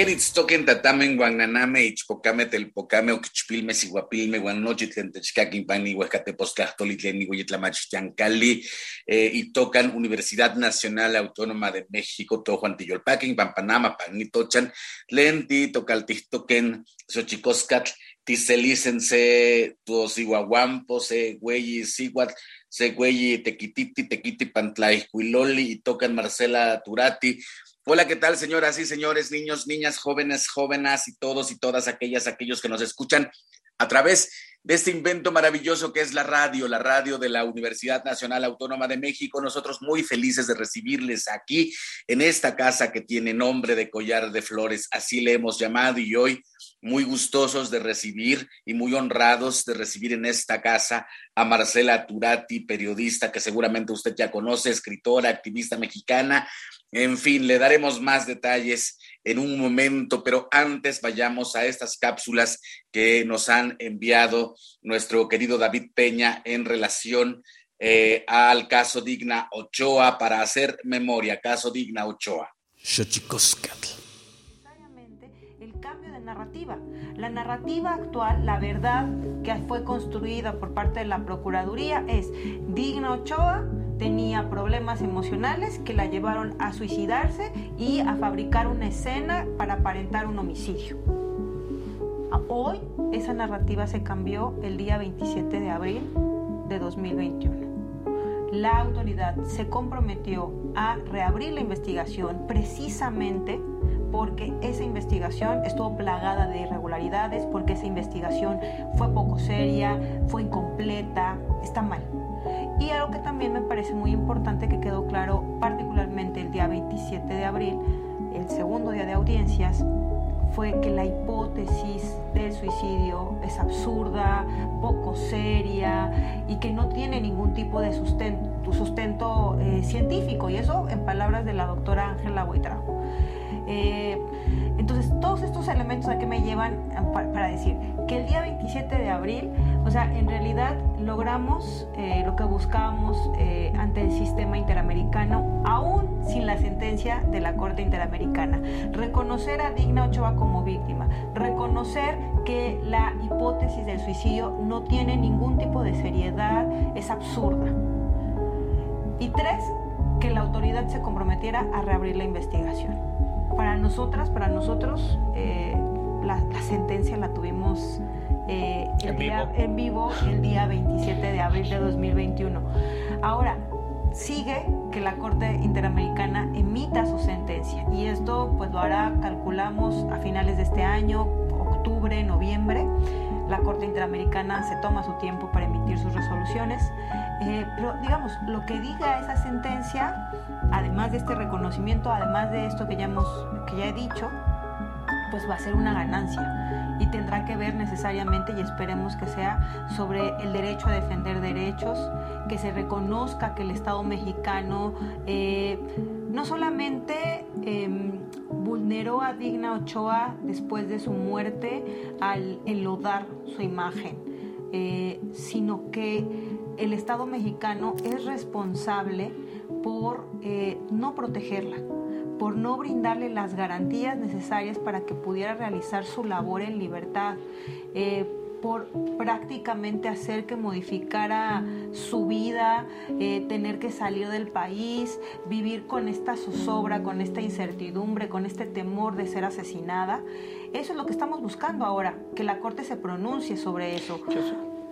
Queritztoquen tatamen guananame ichpocame telpocame oquichpilme siguapilme guanochitlen techcaquimpani huescatepostlahtolitlen hueyitlamachtiancali eh, y tocan Universidad Nacional Autónoma de México, to Juan Tiyolpaquin, Pampanama, Panitochan, Lenti, Tocaltistoquen, Xochicoscatl, Tiselícense, Tuosihuahuampo, Se Güeyi, Siguat, Se Güeyi, Tequititi, Tequiti, Pantlaiscuiloli, y tocan Marcela Turati, Hola, ¿qué tal, señoras y señores, niños, niñas, jóvenes, jóvenes y todos y todas aquellas, aquellos que nos escuchan a través de este invento maravilloso que es la radio, la radio de la Universidad Nacional Autónoma de México. Nosotros muy felices de recibirles aquí en esta casa que tiene nombre de Collar de Flores, así le hemos llamado y hoy muy gustosos de recibir y muy honrados de recibir en esta casa a Marcela Turati, periodista que seguramente usted ya conoce, escritora, activista mexicana. En fin, le daremos más detalles en un momento, pero antes vayamos a estas cápsulas que nos han enviado nuestro querido David Peña en relación eh, al caso Digna Ochoa para hacer memoria, caso Digna Ochoa. El cambio de narrativa. La narrativa actual, la verdad que fue construida por parte de la Procuraduría es Digna Ochoa tenía problemas emocionales que la llevaron a suicidarse y a fabricar una escena para aparentar un homicidio. Hoy esa narrativa se cambió el día 27 de abril de 2021. La autoridad se comprometió a reabrir la investigación precisamente porque esa investigación estuvo plagada de irregularidades, porque esa investigación fue poco seria, fue incompleta, está mal. Y algo que también me parece muy importante que quedó claro, particularmente el día 27 de abril, el segundo día de audiencias, fue que la hipótesis del suicidio es absurda, poco seria y que no tiene ningún tipo de sustento, eh, científico. Y eso en palabras de la doctora Ángela Buitrago. Eh, entonces, todos estos elementos a que me llevan para, decir que el día 27 de abril, o sea, en realidad logramos eh, lo que buscábamos eh, ante el sistema interamericano, aún sin la sentencia de la Corte Interamericana. Reconocer a Digna Ochoa como víctima, reconocer que la hipótesis del suicidio no tiene ningún tipo de seriedad, es absurda. Y tres, que la autoridad se comprometiera a reabrir la investigación. Para nosotras, para nosotros, eh, la, sentencia la tuvimos eh, ¿En, vivo? en vivo el día 27 de abril de 2021. Ahora, sigue que la Corte Interamericana emita su sentencia y esto pues lo hará, calculamos, a finales de este año, octubre, noviembre. La Corte Interamericana se toma su tiempo para emitir sus resoluciones, eh, pero digamos, lo que diga esa sentencia además de este reconocimiento, además de esto que ya, hemos, que ya he dicho, pues va a ser una ganancia y tendrá que ver necesariamente y esperemos que sea sobre el derecho a defender derechos, que se reconozca que el Estado mexicano eh, no solamente em, vulneró a Digna Ochoa después de su muerte al enlodar su imagen, eh, sino que el Estado mexicano es responsable por eh, no protegerla, por no brindarle las garantías necesarias para que pudiera realizar su labor en libertad, eh, por prácticamente hacer que modificara su vida, eh, tener que salir del país, vivir con esta zozobra, con esta incertidumbre, con este temor de ser asesinada. Eso es lo que estamos buscando ahora, que la Corte se pronuncie sobre eso.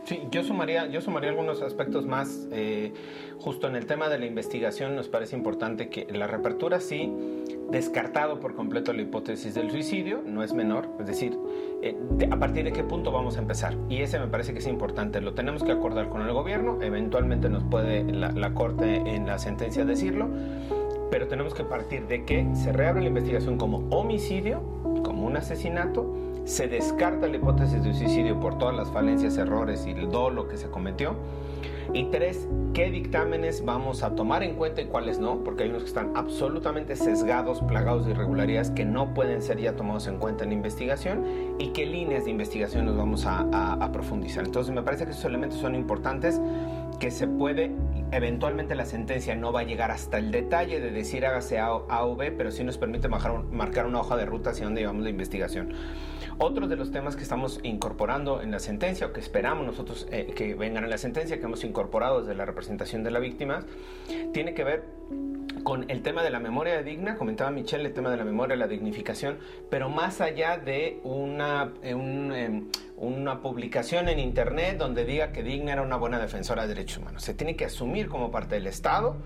Sí, yo sumaría, yo sumaría algunos aspectos más. Eh, justo en el tema de la investigación nos parece importante que la reapertura sí, descartado por completo la hipótesis del suicidio, no es menor, es decir, eh, a partir de qué punto vamos a empezar. Y ese me parece que es importante, lo tenemos que acordar con el gobierno, eventualmente nos puede la, la Corte en la sentencia decirlo, pero tenemos que partir de que se reabre la investigación como homicidio, como un asesinato, se descarta la hipótesis de suicidio por todas las falencias, errores y el dolo que se cometió. Y tres, qué dictámenes vamos a tomar en cuenta y cuáles no, porque hay unos que están absolutamente sesgados, plagados de irregularidades que no pueden ser ya tomados en cuenta en la investigación y qué líneas de investigación nos vamos a, a profundizar. Entonces me parece que esos elementos son importantes, que se puede, eventualmente la sentencia no va a llegar hasta el detalle de decir hágase A, o B, pero sí nos permite marcar, marcar una hoja de ruta hacia dónde llevamos la investigación. Otro de los temas que estamos incorporando en la sentencia o que esperamos nosotros eh, que vengan en la sentencia, que hemos incorporado desde la representación de la víctima, tiene que ver con el tema de la memoria digna, comentaba Michelle, el tema de la memoria, la dignificación, pero más allá de una, eh, em, una publicación en Internet donde diga que Digna era una buena defensora de derechos humanos. Se tiene que asumir como parte del Estado.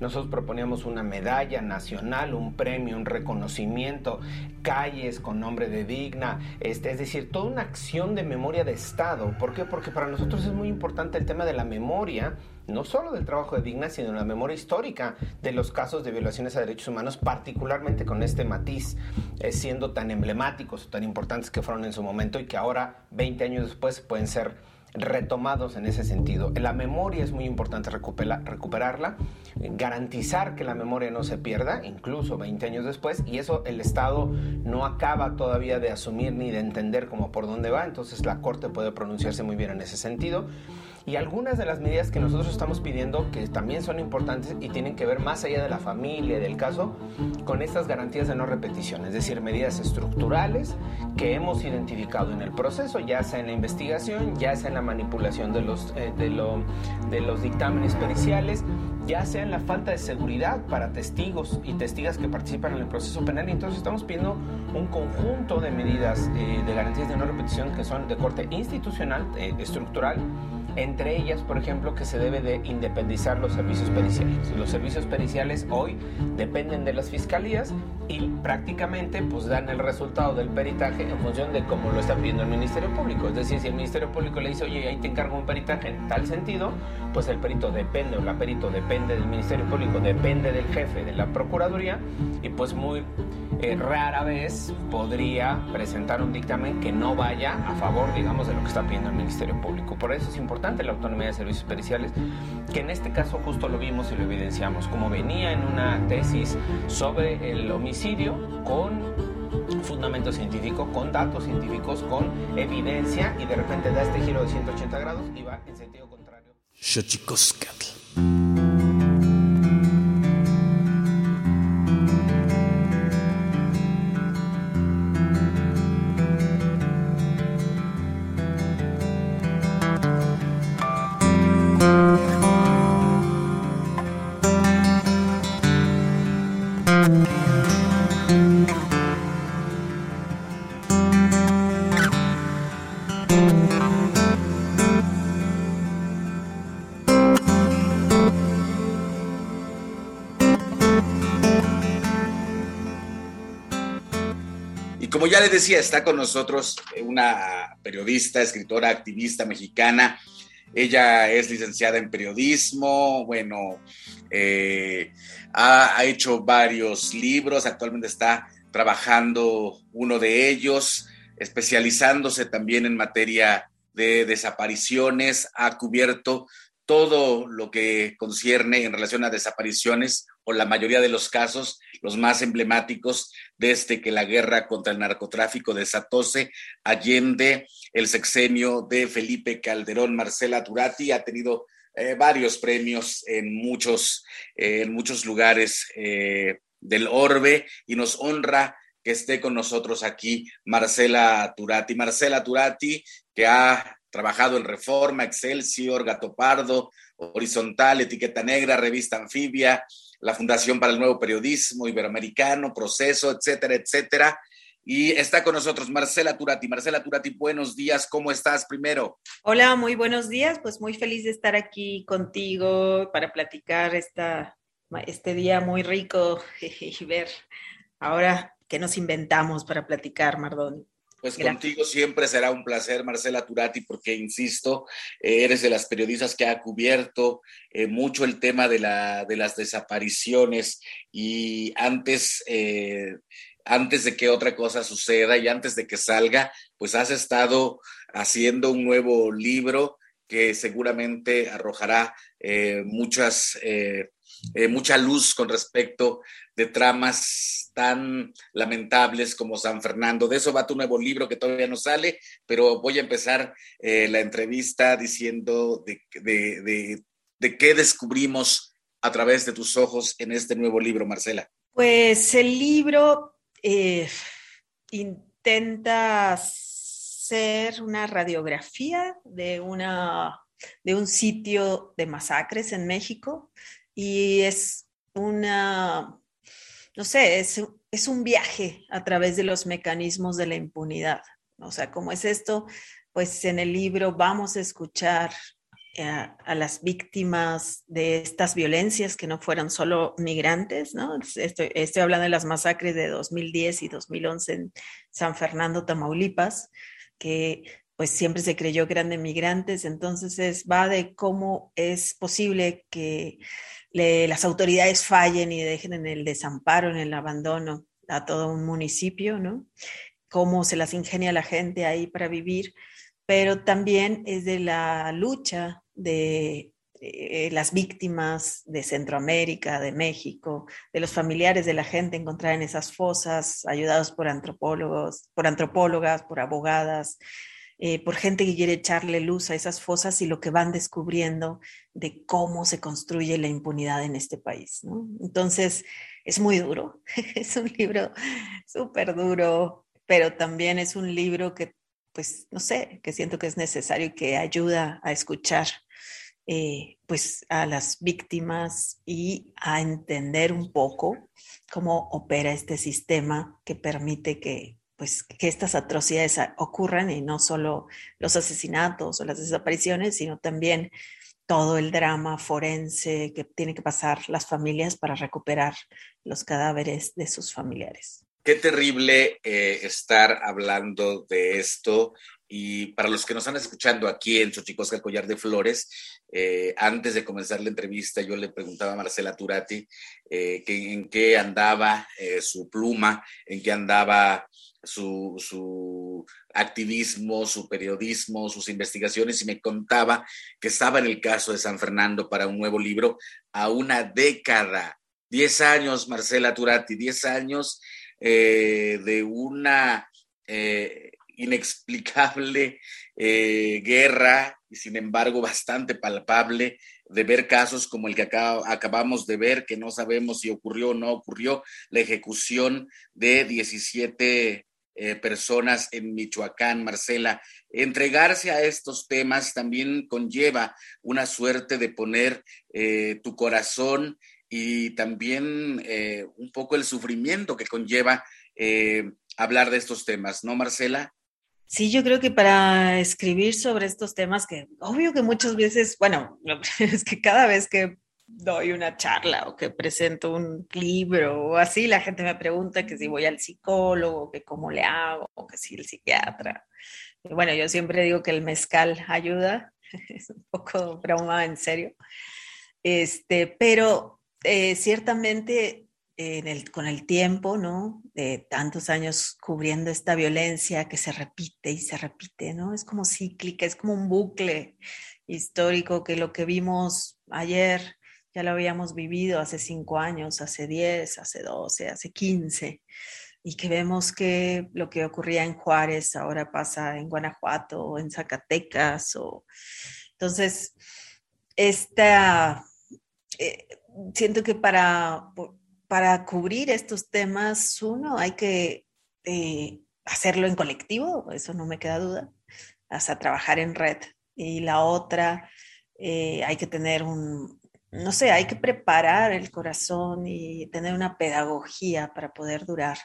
Nosotros proponíamos una medalla nacional, un premio, un reconocimiento, calles con nombre de Digna, este, es decir, toda una acción de memoria de Estado. ¿Por qué? Porque para nosotros es muy importante el tema de la memoria no solo del trabajo de Digna, sino de la memoria histórica de los casos de violaciones a derechos humanos, particularmente con este matiz, eh, siendo tan emblemáticos tan importantes que fueron en su momento y que ahora, 20 años después, pueden ser retomados en ese sentido. La memoria es muy importante recuperarla, garantizar que la memoria no se pierda, incluso 20 años después, y eso el Estado no acaba todavía de asumir ni de entender cómo por dónde va, entonces la Corte puede pronunciarse muy bien en ese sentido. Y algunas de las medidas que nosotros estamos pidiendo, que también son importantes y tienen que ver más allá de la familia, del caso, con estas garantías de no repetición, es decir, medidas estructurales que hemos identificado en el proceso, ya sea en la investigación, ya sea en la manipulación de los, eh, de, de los dictámenes periciales, ya sea en la falta de seguridad para testigos y testigas que participan en el proceso penal. Y entonces estamos pidiendo un conjunto de medidas eh, de garantías de no repetición que son de corte institucional, eh, estructural, entre ellas, por ejemplo, que se debe de independizar los servicios periciales. Los servicios periciales hoy dependen de las fiscalías y prácticamente pues dan el resultado del peritaje en función de cómo lo está pidiendo el Ministerio Público. Es decir, si el Ministerio Público le dice, oye, ahí te encargo un peritaje en tal sentido, pues el perito depende o la perito depende del Ministerio Público, depende del jefe de la Procuraduría y pues muy eh, rara vez podría presentar un dictamen que no vaya a favor, digamos, de lo que está pidiendo el Ministerio Público. Por eso es importante la autonomía de servicios periciales, que en este caso justo lo vimos y lo evidenciamos, como venía en una tesis sobre el homicidio con fundamento científico, con datos científicos, con evidencia, y de repente da este giro de 180 grados y va en sentido contrario. Ya les decía, está con nosotros una periodista, escritora, activista mexicana. Ella es licenciada en periodismo, bueno, eh, ha, hecho varios libros, actualmente está trabajando uno de ellos, especializándose también en materia de desapariciones, ha cubierto todo lo que concierne en relación a desapariciones o la mayoría de los casos, los más emblemáticos, desde que la guerra contra el narcotráfico desatóse allende el sexenio de Felipe Calderón. Marcela Turati ha tenido eh, varios premios en muchos, eh, en muchos lugares eh, del orbe y nos honra que esté con nosotros aquí Marcela Turati. Marcela Turati, que ha trabajado en Reforma, Excelsior, Gato Pardo, Horizontal, Etiqueta Negra, Revista Anfibia, la Fundación para el Nuevo Periodismo Iberoamericano, Proceso, etcétera, etcétera. Y está con nosotros Marcela Turati. Marcela Turati, buenos días, ¿cómo estás primero? Hola, muy buenos días, pues muy feliz de estar aquí contigo para platicar esta, este día muy rico y ver ahora qué nos inventamos para platicar, Mardón. Pues contigo siempre será un placer, Marcela Turati, porque, insisto, eh, eres de las periodistas que ha cubierto eh, mucho el tema de, la, de las desapariciones y antes, eh, antes de que otra cosa suceda y antes de que salga, pues has estado haciendo un nuevo libro que seguramente arrojará muchas, mucha luz con respecto de tramas tan lamentables como San Fernando. De eso va tu nuevo libro que todavía no sale, pero voy a empezar eh, la entrevista diciendo de, qué descubrimos a través de tus ojos en este nuevo libro, Marcela. Pues el libro eh, intenta ser una radiografía de, de un sitio de masacres en México y es una no sé, es, un viaje a través de los mecanismos de la impunidad. O sea, ¿cómo es esto? Pues en el libro vamos a escuchar eh, a, las víctimas de estas violencias que no fueron solo migrantes, ¿no? Estoy, estoy, hablando de las masacres de 2010 y 2011 en San Fernando, Tamaulipas, que pues siempre se creyó que eran migrantes, entonces es, va de cómo es posible que las autoridades fallen y dejen en el desamparo, en el abandono a todo un municipio, ¿no? Cómo se las ingenia la gente ahí para vivir, pero también es de la lucha de eh, las víctimas de Centroamérica, de México, de los familiares de la gente encontrada en esas fosas, ayudados por antropólogos, por antropólogas, por abogadas, eh, por gente que quiere echarle luz a esas fosas y lo que van descubriendo de cómo se construye la impunidad en este país. Entonces, es muy duro, es un libro súper duro, pero también es un libro que, pues, no sé, que siento que es necesario y que ayuda a escuchar eh, pues a las víctimas y a entender un poco cómo opera este sistema que permite que pues que estas atrocidades ocurran y no solo los asesinatos o las desapariciones, sino también todo el drama forense que tiene que pasar las familias para recuperar los cadáveres de sus familiares. Qué terrible eh, estar hablando de esto y para los que nos están escuchando aquí en Xochicosca, el Collar de Flores, eh, antes de comenzar la entrevista, yo le preguntaba a Marcela Turati eh, que, en qué andaba su pluma, en qué andaba su, su, activismo, su periodismo, sus investigaciones, y me contaba que estaba en el caso de San Fernando para un nuevo libro a una década. Diez años, Marcela Turati, diez años de una inexplicable eh, guerra y sin embargo bastante palpable de ver casos como el que acabamos de ver, que no sabemos si ocurrió o no ocurrió, la ejecución de 17 eh, personas en Michoacán, Marcela. Entregarse a estos temas también conlleva una suerte de poner eh, tu corazón y también un poco el sufrimiento que conlleva hablar de estos temas, ¿no, Marcela? Sí, yo creo que para escribir sobre estos temas, que obvio que muchas veces, bueno, es que cada vez que doy una charla o que presento un libro o así, la gente me pregunta que si voy al psicólogo, que cómo le hago, o que si el psiquiatra. Y bueno, yo siempre digo que el mezcal ayuda, es un poco broma en serio. Este, pero eh, ciertamente con el tiempo, ¿no? De tantos años cubriendo esta violencia que se repite y se repite, ¿no? Es como cíclica, es como un bucle histórico que lo que vimos ayer ya lo habíamos vivido hace cinco años, hace diez, hace doce, hace quince, y que vemos que lo que ocurría en Juárez ahora pasa en Guanajuato o en Zacatecas. O... Entonces, esta, eh, siento que para para cubrir estos temas, uno, hay que eh, hacerlo en colectivo, eso no me queda duda, hasta trabajar en red. Y la otra, eh, hay que tener un, no sé, hay que preparar el corazón y tener una pedagogía para poder durar,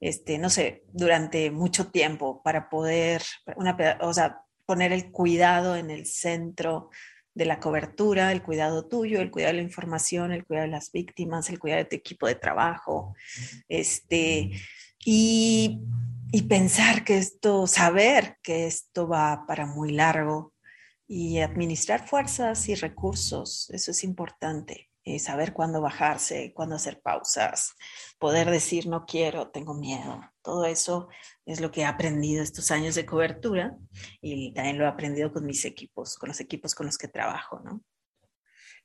este, no sé, durante mucho tiempo, para poder, una, o sea, poner el cuidado en el centro de la cobertura, el cuidado tuyo, el cuidado de la información, el cuidado de las víctimas, el cuidado de tu equipo de trabajo, este, y, y pensar que esto, saber que esto va para muy largo y administrar fuerzas y recursos, eso es importante. Eh, saber cuándo bajarse, cuándo hacer pausas, poder decir no quiero, tengo miedo. Todo eso es lo que he aprendido estos años de cobertura y también lo he aprendido con mis equipos, con los equipos con los que trabajo, ¿no?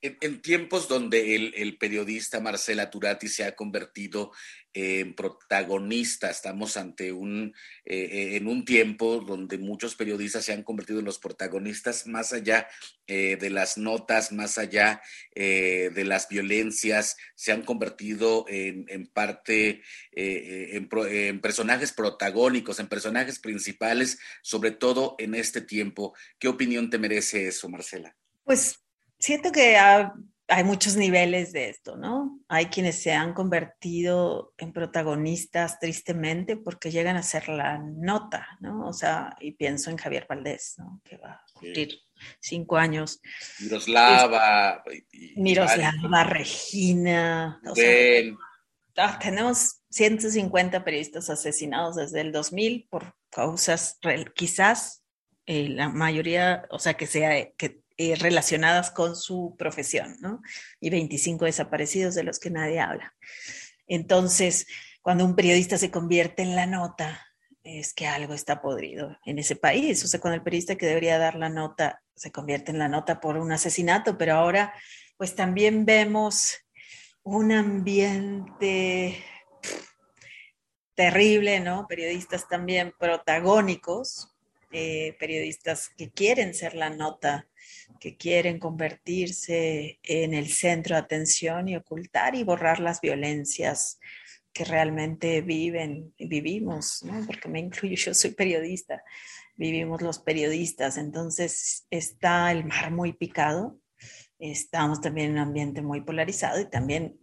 En, tiempos donde el, periodista Marcela Turati se ha convertido en protagonista, estamos ante un, eh, eh, en un tiempo donde muchos periodistas se han convertido en los protagonistas, más allá eh, de las notas, más allá de las violencias, se han convertido en, parte en, en, personajes protagónicos, en personajes principales, sobre todo en este tiempo. ¿Qué opinión te merece eso, Marcela? Pues siento que hay muchos niveles de esto, ¿no? Hay quienes se han convertido en protagonistas tristemente porque llegan a ser la nota, ¿no? O sea, y pienso en Javier Valdés, ¿no? Que va a cumplir cinco años. Miroslava. Miroslava, Regina. Ah, tenemos 150 periodistas asesinados desde el 2000 por causas quizás eh, la mayoría, o sea, que sea que eh, relacionadas con su profesión, ¿no? Y 25 desaparecidos de los que nadie habla. Entonces, cuando un periodista se convierte en la nota, es que algo está podrido en ese país. O sea, cuando el periodista que debería dar la nota se convierte en la nota por un asesinato, pero ahora, pues también vemos un ambiente terrible, ¿no? Periodistas también protagónicos eh, periodistas que quieren ser la nota, que quieren convertirse en el centro de atención y ocultar y borrar las violencias que realmente viven y vivimos, ¿no? porque me incluyo, yo soy periodista, vivimos los periodistas, entonces está el mar muy picado, estamos también en un ambiente muy polarizado y también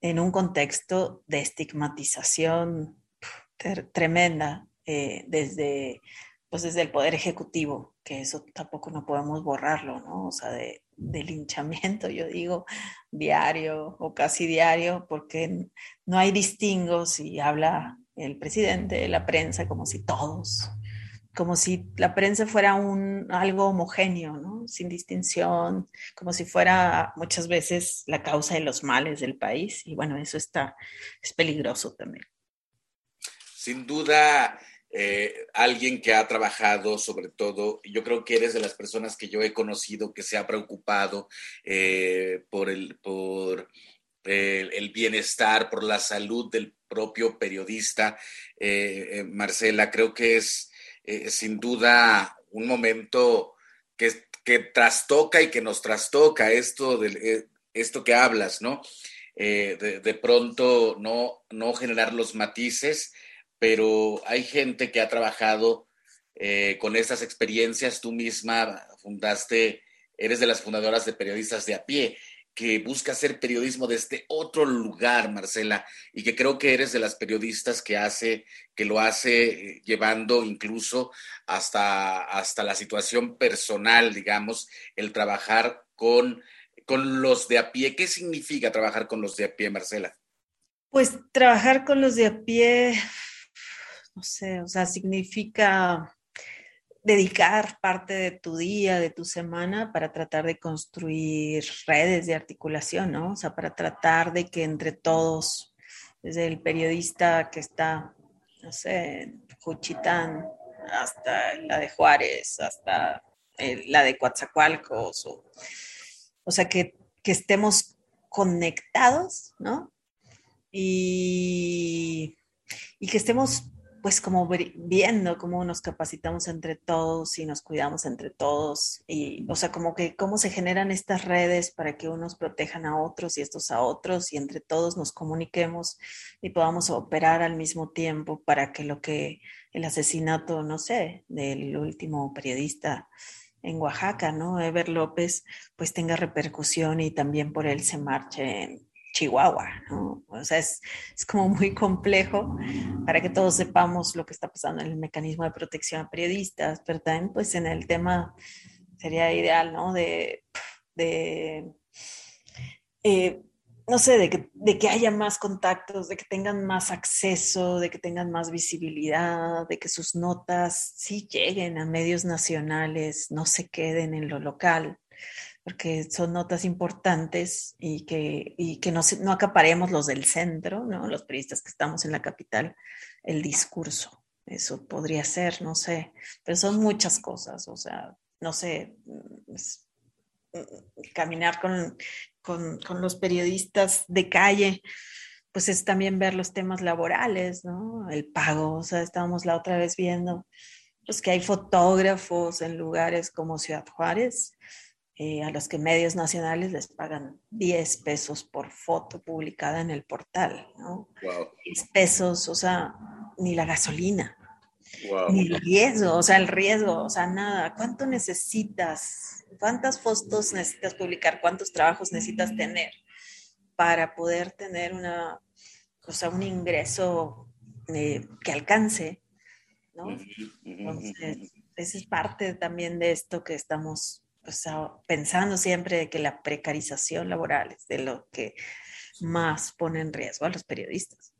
en un contexto de estigmatización tremenda eh, desde, pues desde el Poder Ejecutivo, que eso tampoco no podemos borrarlo, ¿no? O sea, de, de linchamiento, yo digo, diario o casi diario, porque no hay distingos y habla el presidente, la prensa, como si todos como si la prensa fuera un, algo homogéneo, ¿no? sin distinción, como si fuera muchas veces la causa de los males del país. Y bueno, eso está, es peligroso también. Sin duda, eh, alguien que ha trabajado sobre todo, yo creo que eres de las personas que yo he conocido que se ha preocupado eh, por, el, por el, bienestar, por la salud del propio periodista. Eh, Marcela, creo que es sin duda un momento que, que, trastoca y que nos trastoca esto, de, esto que hablas, ¿no? Eh, de, pronto no, no generar los matices, pero hay gente que ha trabajado con estas experiencias. Tú misma fundaste, eres de las fundadoras de periodistas de a pie que busca hacer periodismo desde otro lugar, Marcela, y que creo que eres de las periodistas que hace, que lo hace eh, llevando incluso hasta, hasta la situación personal, digamos, el trabajar con, con los de a pie. ¿Qué significa trabajar con los de a pie, Marcela? Pues trabajar con los de a pie, no sé, o sea, significa dedicar parte de tu día, de tu semana para tratar de construir redes de articulación, ¿no? O sea, para tratar de que entre todos, desde el periodista que está, no sé, en Juchitán, hasta la de Juárez, hasta la de Coatzacoalcos, o, o sea, que, que estemos conectados, ¿no? Y, y que estemos pues como viendo cómo nos capacitamos entre todos y nos cuidamos entre todos y o sea como que cómo se generan estas redes para que unos protejan a otros y estos a otros y entre todos nos comuniquemos y podamos operar al mismo tiempo para que lo que el asesinato no sé del último periodista en Oaxaca, ¿no? Ever López, pues tenga repercusión y también por él se marche en, Chihuahua, ¿no? O sea, es, es, como muy complejo para que todos sepamos lo que está pasando en el mecanismo de protección a periodistas, pero también pues en el tema sería ideal, ¿no? De, de eh, no sé, de que, de que haya más contactos, de que tengan más acceso, de que tengan más visibilidad, de que sus notas sí lleguen a medios nacionales, no se queden en lo local porque son notas importantes y que, y que no, no acaparemos los del centro, ¿no? los periodistas que estamos en la capital, el discurso. Eso podría ser, no sé, pero son muchas cosas, o sea, no sé, mm, mm, caminar con, con, con los periodistas de calle, pues es también ver los temas laborales, ¿no? El pago, o sea, estábamos la otra vez viendo, pues que hay fotógrafos en lugares como Ciudad Juárez, eh, a los que medios nacionales les pagan 10 pesos por foto publicada en el portal, ¿no? 10 pesos, o sea, ni la gasolina, ni el riesgo, o sea, el riesgo, o sea, nada. ¿Cuánto necesitas? ¿Cuántas fotos necesitas publicar? ¿Cuántos trabajos necesitas tener para poder tener una, o sea, un ingreso eh, que alcance, ¿no? Entonces, esa es parte también de esto que estamos pensando siempre que la precarización laboral es de lo que más pone en riesgo a los periodistas.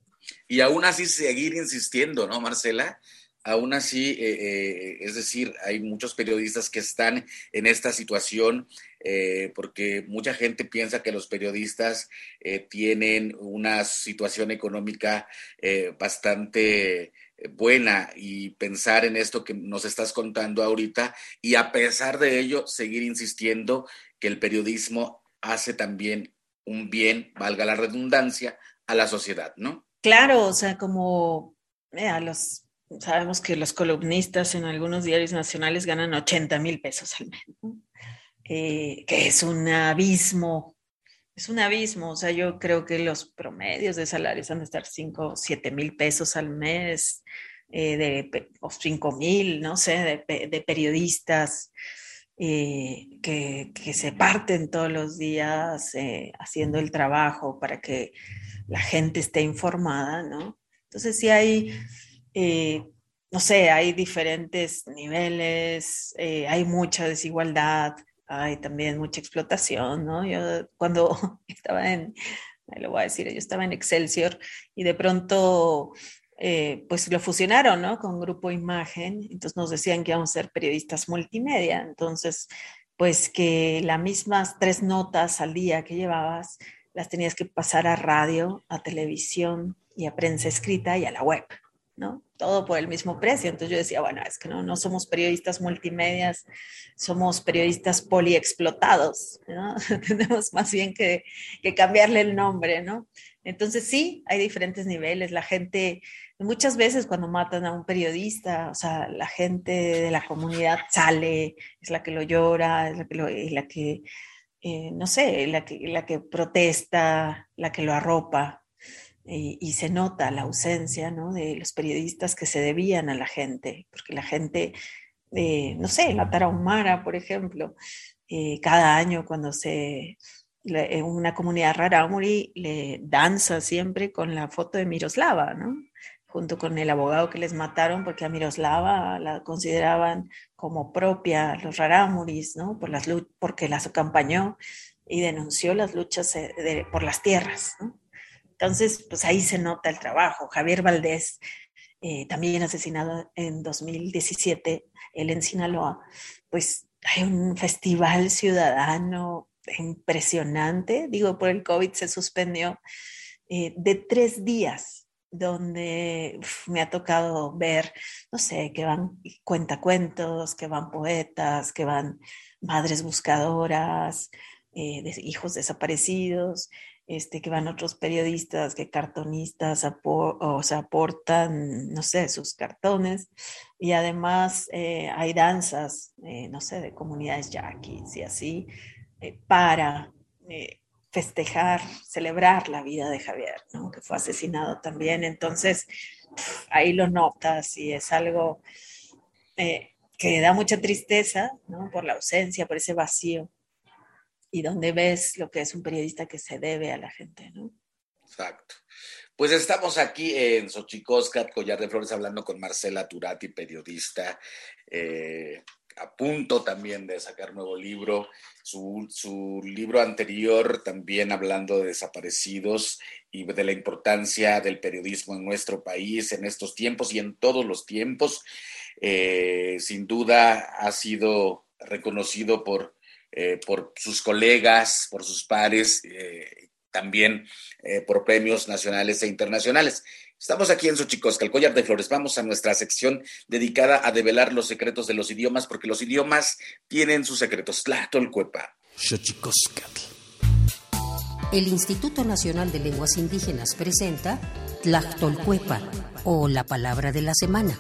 Y aún así seguir insistiendo, ¿no, Marcela? Aún así, eh, eh, es decir, hay muchos periodistas que están en esta situación eh, porque mucha gente piensa que los periodistas tienen una situación económica bastante buena y pensar en esto que nos estás contando ahorita y a pesar de ello seguir insistiendo que el periodismo hace también un bien, valga la redundancia, a la sociedad, ¿no? Claro, o sea, como los sabemos que los columnistas en algunos diarios nacionales ganan 80 mil pesos al mes, eh, que es un abismo, es un abismo, o sea, yo creo que los promedios de salarios han de estar 5 o 7 mil pesos al mes, eh, de, o 5 mil, no sé, de, periodistas. Eh, que, que, se parten todos los días haciendo el trabajo para que la gente esté informada, ¿no? Entonces sí hay, eh, no sé, hay diferentes niveles, eh, hay mucha desigualdad, hay también mucha explotación, ¿no? Yo cuando estaba en, lo voy a decir, yo estaba en Excelsior y de pronto eh, pues lo fusionaron, ¿no? Con Grupo Imagen, entonces nos decían que íbamos a ser periodistas multimedia, entonces pues que las mismas tres notas al día que llevabas las tenías que pasar a radio, a televisión y a prensa escrita y a la web, ¿no? Todo por el mismo precio. Entonces yo decía, bueno, es que no, no somos periodistas multimedias, somos periodistas poliexplotados, ¿no? Tenemos más bien que, cambiarle el nombre, ¿no? Entonces sí, hay diferentes niveles. La gente, muchas veces cuando matan a un periodista, o sea, la gente de la comunidad sale, es la que lo llora, es la que, lo, la que eh, no sé, la que, la que protesta, la que lo arropa, y se nota la ausencia ¿no? de los periodistas que se debían a la gente, porque la gente, eh, no sé, la Tarahumara, por ejemplo, eh, cada año cuando se en una comunidad rarámuri le danza siempre con la foto de Miroslava, ¿no? junto con el abogado que les mataron, porque a Miroslava la consideraban como propia los rarámuris, ¿no? Por las, porque las acompañó y denunció las luchas eh, por las tierras, ¿no? Entonces, pues ahí se nota el trabajo. Javier Valdés, eh, también asesinado en 2017, él en Sinaloa, pues hay un festival ciudadano impresionante, digo, por el COVID se suspendió, eh, de tres días donde me ha tocado ver, no sé, que van cuentacuentos, que van poetas, que van madres buscadoras, eh, de hijos desaparecidos, este, que van otros periodistas, que cartonistas o se aportan, no sé, sus cartones. Y además eh, hay danzas, eh, no sé, de comunidades yaquis y así, para festejar, celebrar la vida de Javier, ¿no? que fue asesinado también. Entonces, ahí lo notas y es algo eh, que da mucha tristeza por la ausencia, por ese vacío, y donde ves lo que es un periodista que se debe a la gente. ¿no? Exacto. Pues estamos aquí en Xochicoscat, Collar de Flores, hablando con Marcela Turati, periodista, eh, a punto también de sacar nuevo libro. Su, su, libro anterior también hablando de desaparecidos y de la importancia del periodismo en nuestro país en estos tiempos y en todos los tiempos. Eh, sin duda ha sido reconocido por, eh, por sus colegas, por sus pares, eh, también por premios nacionales e internacionales. Estamos aquí en Xochicosca, el collar de flores. Vamos a nuestra sección dedicada a develar los secretos de los idiomas, porque los idiomas tienen sus secretos. Tlachtolcuepa. Xochicoscatl. El Instituto Nacional de Lenguas Indígenas presenta Tlachtolcuepa, o la palabra de la semana.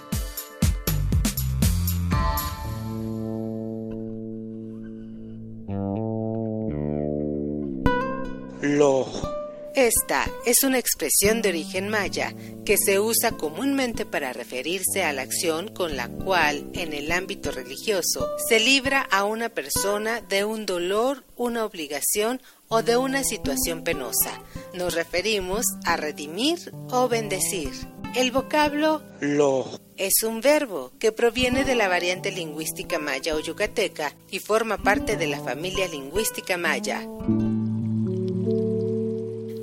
Esta es una expresión de origen maya que se usa comúnmente para referirse a la acción con la cual, en el ámbito religioso, se libra a una persona de un dolor, una obligación o de una situación penosa. Nos referimos a redimir o bendecir. El vocablo lo es un verbo que proviene de la variante lingüística maya o yucateca y forma parte de la familia lingüística maya.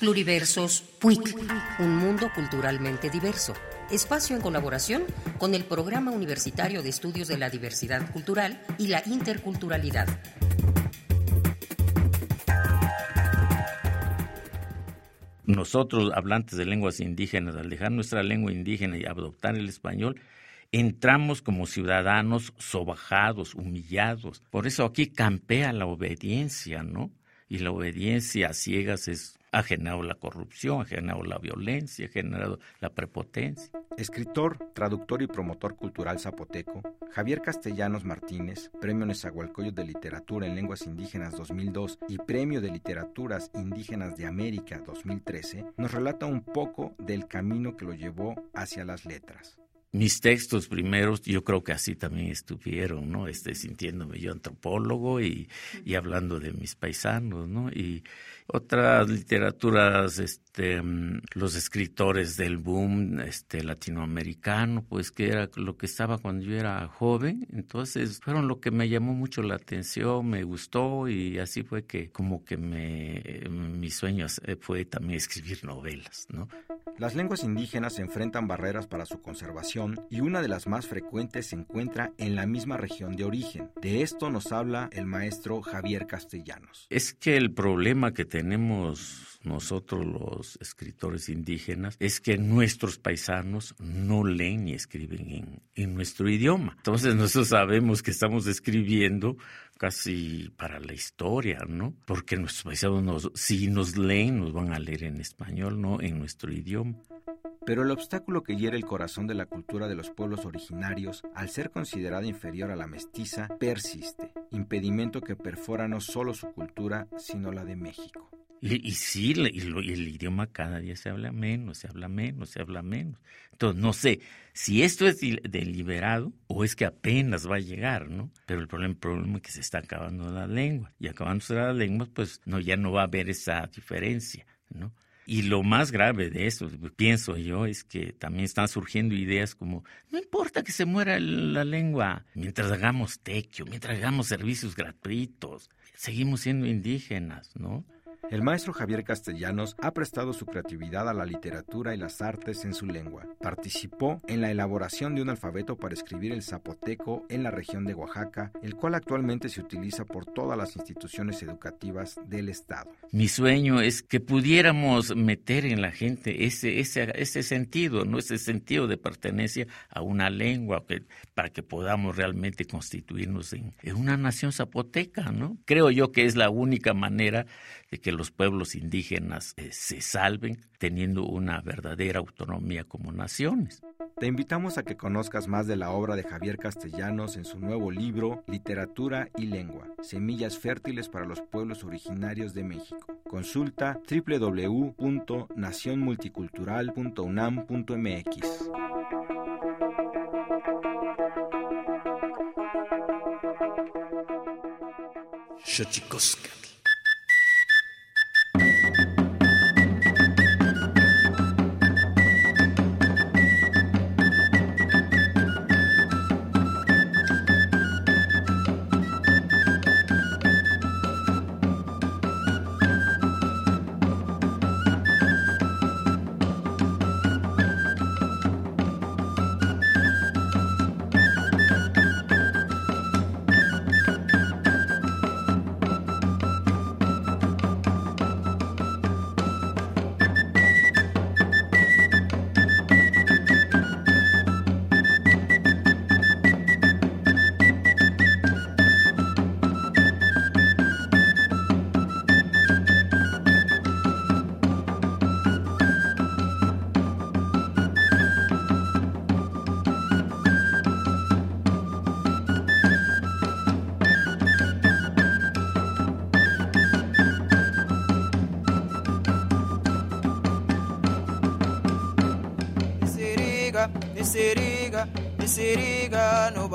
Pluriversos un mundo culturalmente diverso. Espacio en colaboración con el Programa Universitario de Estudios de la Diversidad Cultural y la Interculturalidad. Nosotros, hablantes de lenguas indígenas, al dejar nuestra lengua indígena y adoptar el español, entramos como ciudadanos sobajados, humillados. Por eso aquí campea la obediencia, ¿no? Y la obediencia a ciegas es ha generado la corrupción, ha generado la violencia, ha generado la prepotencia. Escritor, traductor y promotor cultural zapoteco, Javier Castellanos Martínez, Premio Nezahualcóyotl de Literatura en Lenguas Indígenas 2002 y Premio de Literaturas Indígenas de América 2013, nos relata un poco del camino que lo llevó hacia las letras mis textos primeros, yo creo que así también estuvieron, ¿no? Este, sintiéndome yo antropólogo y, y hablando de mis paisanos, ¿no? Y otras literaturas, este, mm, los escritores del boom este, latinoamericano, pues que era lo que estaba cuando yo era joven, entonces fueron lo que me llamó mucho la atención, me gustó y así fue que como que me, mi sueño fue también escribir novelas, ¿no? Las lenguas indígenas enfrentan barreras para su conservación y una de las más frecuentes se encuentra en la misma región de origen. De esto nos habla el maestro Javier Castellanos. Es que el problema que tenemos nosotros los escritores indígenas es que nuestros paisanos no leen ni escriben en, en nuestro idioma. Entonces nosotros sabemos que estamos escribiendo casi para la historia, ¿no? Porque nuestros paisanos, si nos leen, nos van a leer en español, no en nuestro idioma. Pero el obstáculo que hiere el corazón de la cultura de los pueblos originarios, al ser considerada inferior a la mestiza, persiste, impedimento que perfora no solo su cultura, sino la de México. Y, sí, y, el idioma cada día se habla menos, se habla menos, se habla menos. Entonces, no sé si esto es deliberado o es que apenas va a llegar, ¿no? Pero el problema, el problema es que se está acabando la lengua. Y acabándose la lengua, pues no, ya no va a haber esa diferencia, ¿no? Y lo más grave de eso, pienso yo, es que también están surgiendo ideas como, no importa que se muera la lengua, mientras hagamos tequio, mientras hagamos servicios gratuitos, seguimos siendo indígenas, ¿no? El maestro Javier Castellanos ha prestado su creatividad a la literatura y las artes en su lengua. Participó en la elaboración de un alfabeto para escribir el zapoteco en la región de Oaxaca, el cual actualmente se utiliza por todas las instituciones educativas del Estado. Mi sueño es que pudiéramos meter en la gente ese, ese, ese sentido, ¿no? ese sentido de pertenencia a una lengua, para que podamos realmente constituirnos en, en una nación zapoteca. ¿no? Creo yo que es la única manera de que los pueblos indígenas eh, se salven teniendo una verdadera autonomía como naciones. Te invitamos a que conozcas más de la obra de Javier Castellanos en su nuevo libro Literatura y Lengua, Semillas Fértiles para los Pueblos Originarios de México. Consulta www.nacionmulticultural.unam.mx. siriga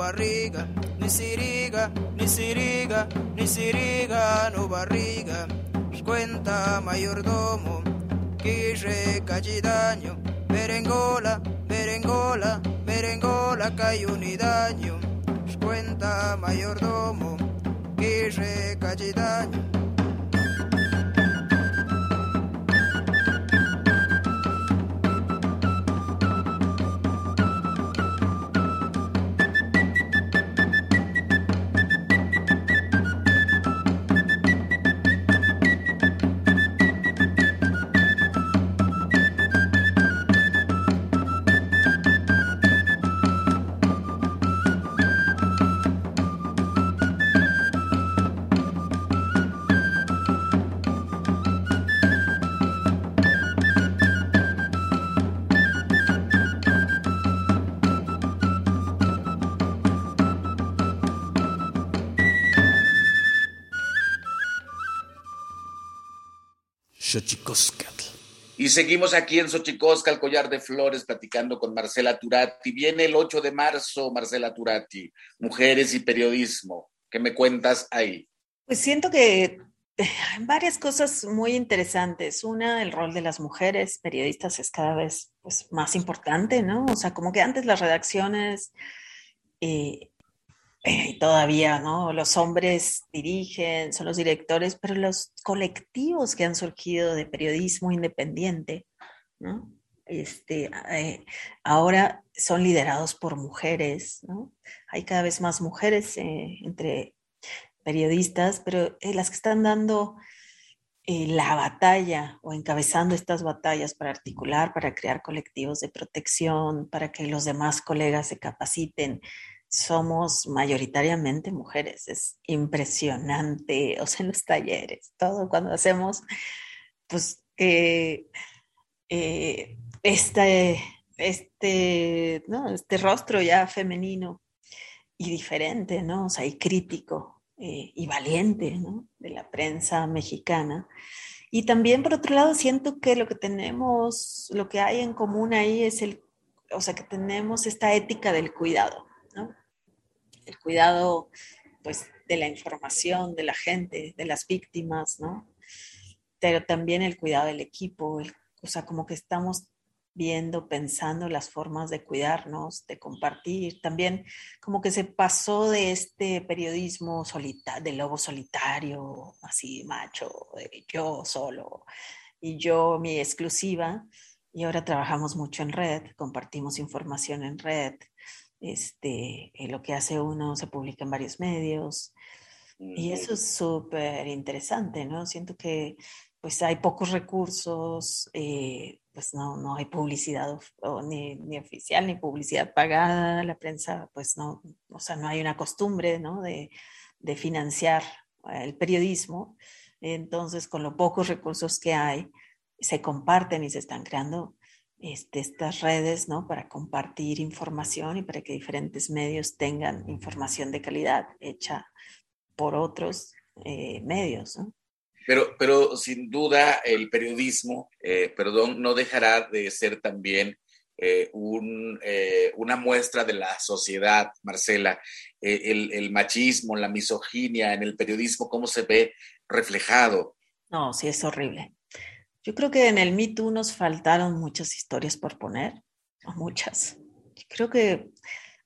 barriga, ni siriga, ni siriga, ni siriga no barriga. Cuenta mayordomo, quirre callidaño, berengola, berengola, berengola cayunidaño. Cuenta mayordomo, quirre callidaño. Xochicoscatl. Y seguimos aquí en Xochicosca, el collar de flores, platicando con Marcela Turati. Viene el 8 de marzo, Marcela Turati, Mujeres y Periodismo. ¿Qué me cuentas ahí? Pues siento que hay varias cosas muy interesantes. Una, el rol de las mujeres periodistas es cada vez pues, más importante, ¿no? O sea, como que antes las redacciones eh, eh, todavía, ¿no? Los hombres dirigen, son los directores, pero los colectivos que han surgido de periodismo independiente, ¿no? Este, eh, ahora son liderados por mujeres, ¿no? Hay cada vez más mujeres entre periodistas, pero eh, las que están dando eh, la batalla o encabezando estas batallas para articular, para crear colectivos de protección, para que los demás colegas se capaciten, somos mayoritariamente mujeres. Es impresionante, o sea, en los talleres, todo cuando hacemos, pues, eh, este, este, ¿no? este rostro ya femenino y diferente, ¿no? O sea, y crítico, eh, y valiente de la prensa mexicana. Y también, por otro lado, siento que lo que tenemos, lo que hay en común ahí es el, o sea, que tenemos esta ética del cuidado, ¿no? El cuidado, pues, de la información, de la gente, de las víctimas, ¿no? Pero también el cuidado del equipo, o sea, como que estamos viendo, pensando las formas de cuidarnos, de compartir. También como que se pasó de este periodismo solita de lobo solitario, así macho, yo solo y yo mi exclusiva. Y ahora trabajamos mucho en red, compartimos información en red. Este, eh, lo que hace uno se publica en varios medios. Y eso es súper interesante, ¿no? Siento que pues hay pocos recursos, eh, pues no, no hay publicidad ni, ni, oficial ni publicidad pagada, la prensa pues no, o sea, no hay una costumbre ¿no? de, de financiar el periodismo, entonces con los pocos recursos que hay, se comparten y se están creando este, estas redes ¿no? para compartir información y para que diferentes medios tengan información de calidad hecha por otros eh, medios. ¿no? Pero, pero sin duda el periodismo, eh, perdón, no dejará de ser también eh, un, eh, una muestra de la sociedad, Marcela, el, el, machismo, la misoginia en el periodismo, cómo se ve reflejado. No, sí, es horrible. Yo creo que en el Me Too nos faltaron muchas historias por poner, muchas. Creo que,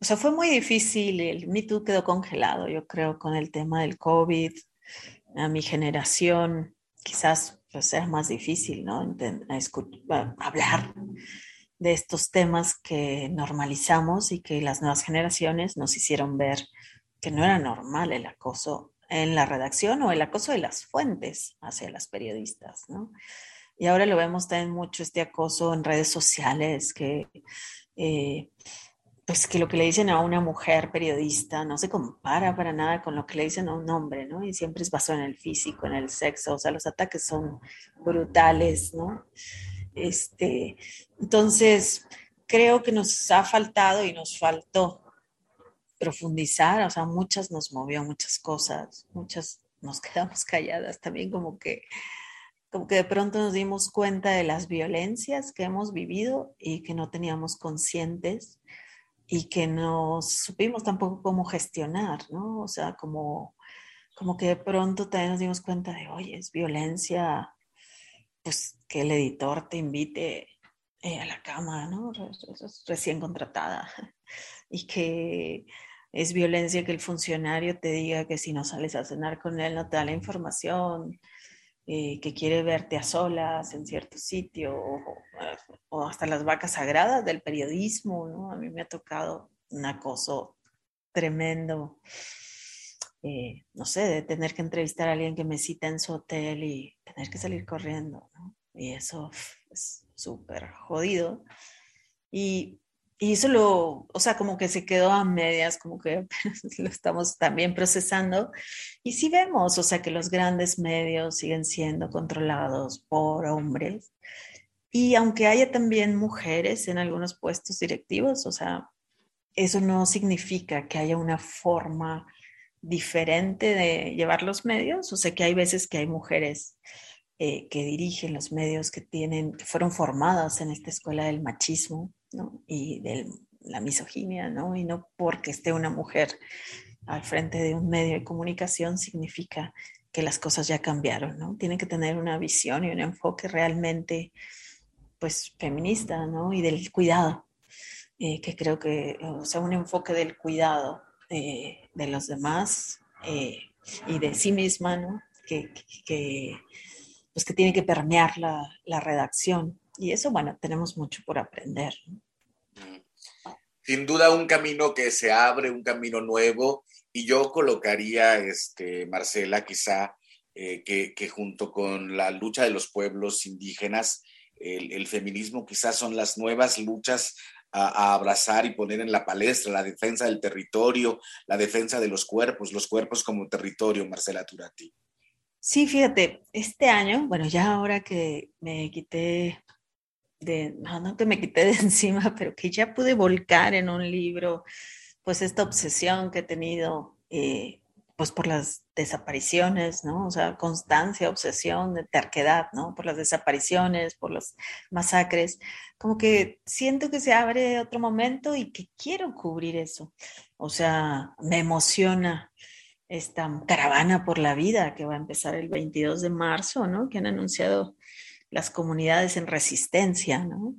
o sea, fue muy difícil, el Me Too quedó congelado, yo creo, con el tema del COVID, a mi generación quizás pues, más difícil, ¿no? hablar de estos temas que normalizamos y que las nuevas generaciones nos hicieron ver que no era normal el acoso en la redacción o el acoso de las fuentes hacia las periodistas, ¿no? Y ahora lo vemos también mucho este acoso en redes sociales que eh, pues que lo que le dicen a una mujer periodista no se compara para nada con lo que le dicen a un hombre, ¿no? Y siempre es basado en el físico, en el sexo, o sea, los ataques son brutales, ¿no? Este, entonces, creo que nos ha faltado y nos faltó profundizar, o sea, muchas nos movió muchas cosas, muchas nos quedamos calladas también como que como que de pronto nos dimos cuenta de las violencias que hemos vivido y que no teníamos conscientes y que no supimos tampoco cómo gestionar, ¿no? O sea, como, como que de pronto también nos dimos cuenta de, oye, es violencia, pues que el editor te invite eh, a la cama, ¿no? Recién contratada. Y que es violencia que el funcionario te diga que si no sales a cenar con él no te da la información, eh, que quiere verte a solas en cierto sitio, o, hasta las vacas sagradas del periodismo, ¿no? A mí me ha tocado un acoso tremendo, eh, no sé, de tener que entrevistar a alguien que me cita en su hotel y tener que salir corriendo, ¿no? Y eso es súper jodido. Y y eso lo, o sea, como que se quedó a medias, como que lo estamos también procesando. Y sí vemos, o sea, que los grandes medios siguen siendo controlados por hombres. Y aunque haya también mujeres en algunos puestos directivos, o sea, eso no significa que haya una forma diferente de llevar los medios. O sea, que hay veces que hay mujeres eh, que dirigen los medios que tienen, que fueron formadas en esta escuela del machismo ¿no? y de la misoginia, ¿no? Y no porque esté una mujer al frente de un medio de comunicación significa que las cosas ya cambiaron, ¿no? Tienen que tener una visión y un enfoque realmente, pues, feminista, ¿no? Y del cuidado, eh, que creo que, o sea, un enfoque del cuidado eh, de los demás eh, y de sí misma, ¿no? Que, que, pues, que tiene que permear la, la, redacción. Y eso, bueno, tenemos mucho por aprender. Sin duda un camino que se abre, un camino nuevo y yo colocaría, este, Marcela, quizá eh, que, junto con la lucha de los pueblos indígenas, el, feminismo quizás son las nuevas luchas a, abrazar y poner en la palestra, la defensa del territorio, la defensa de los cuerpos, los cuerpos como territorio, Marcela Turati. Sí, fíjate, este año, bueno, ya ahora que me quité de, no, no que me quité de encima, pero que ya pude volcar en un libro pues esta obsesión que he tenido eh, pues por las desapariciones, ¿no? O sea, constancia, obsesión, de terquedad, ¿no? Por las desapariciones, por las masacres. Como que siento que se abre otro momento y que quiero cubrir eso. O sea, me emociona esta caravana por la vida que va a empezar el 22 de marzo, ¿no? Que han anunciado las comunidades en resistencia, ¿no?